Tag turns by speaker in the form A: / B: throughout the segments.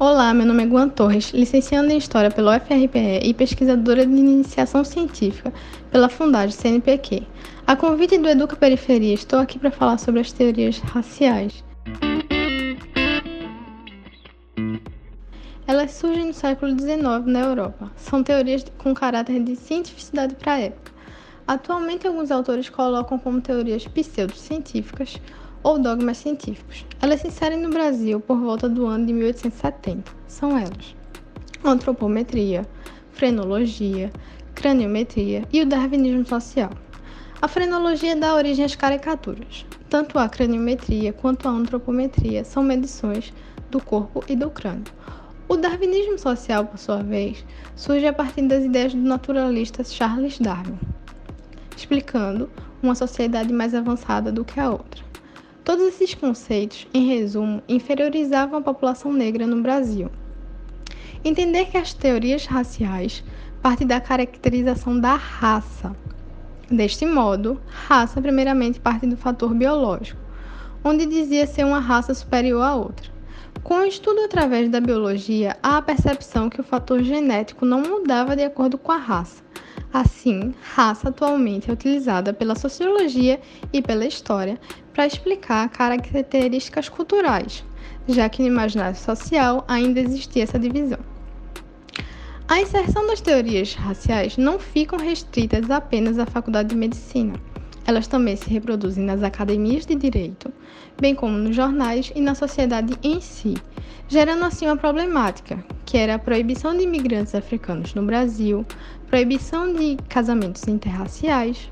A: Olá, meu nome é Guan Torres, licenciando em História pelo UFRPE e pesquisadora de iniciação científica pela Fundagem CNPq. A convite do Educa Periferia, estou aqui para falar sobre as teorias raciais. Elas surgem no século XIX na Europa. São teorias com caráter de cientificidade para a época. Atualmente, alguns autores colocam como teorias pseudocientíficas ou dogmas científicos. Elas se inserem no Brasil por volta do ano de 1870. São elas: antropometria, frenologia, craniometria e o darwinismo social. A frenologia dá origem às caricaturas. Tanto a craniometria quanto a antropometria são medições do corpo e do crânio. O darwinismo social, por sua vez, surge a partir das ideias do naturalista Charles Darwin, explicando uma sociedade mais avançada do que a outra. Todos esses conceitos, em resumo, inferiorizavam a população negra no Brasil. Entender que as teorias raciais partem da caracterização da raça. Deste modo, raça primeiramente parte do fator biológico, onde dizia ser uma raça superior à outra. Com o estudo através da biologia, há a percepção que o fator genético não mudava de acordo com a raça, Assim, raça atualmente é utilizada pela sociologia e pela história para explicar características culturais, já que no imaginário social ainda existia essa divisão. A inserção das teorias raciais não ficam restritas apenas à faculdade de medicina. Elas também se reproduzem nas academias de direito, bem como nos jornais e na sociedade em si, gerando assim uma problemática, que era a proibição de imigrantes africanos no Brasil, proibição de casamentos interraciais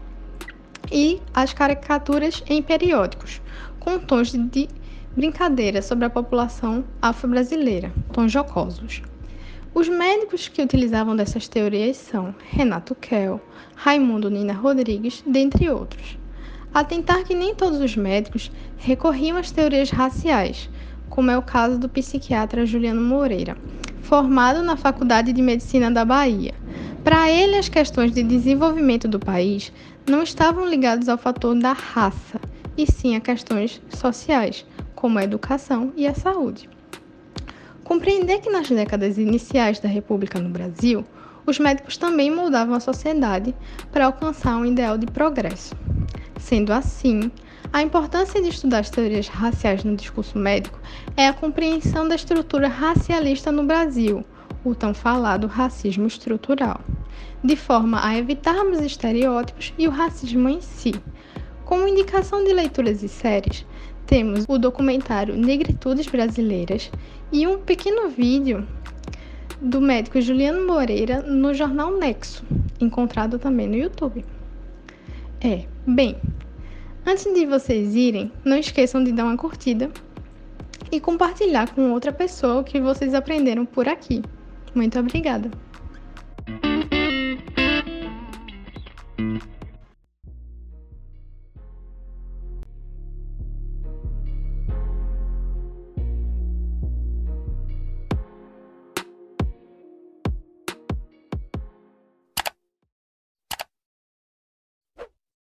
A: e as caricaturas em periódicos, com tons de brincadeira sobre a população afro-brasileira, tons jocosos. Os médicos que utilizavam dessas teorias são Renato Kell, Raimundo Nina Rodrigues, dentre outros. Atentar que nem todos os médicos recorriam às teorias raciais, como é o caso do psiquiatra Juliano Moreira, formado na Faculdade de Medicina da Bahia. Para ele, as questões de desenvolvimento do país não estavam ligadas ao fator da raça, e sim a questões sociais, como a educação e a saúde. Compreender que nas décadas iniciais da República no Brasil, os médicos também moldavam a sociedade para alcançar um ideal de progresso. Sendo assim, a importância de estudar as teorias raciais no discurso médico é a compreensão da estrutura racialista no Brasil, o tão falado racismo estrutural, de forma a evitarmos estereótipos e o racismo em si. Como indicação de leituras e séries, temos o documentário Negritudes Brasileiras e um pequeno vídeo do médico Juliano Moreira no jornal Nexo, encontrado também no YouTube. É, bem, Antes de vocês irem, não esqueçam de dar uma curtida e compartilhar com outra pessoa o que vocês aprenderam por aqui. Muito obrigada!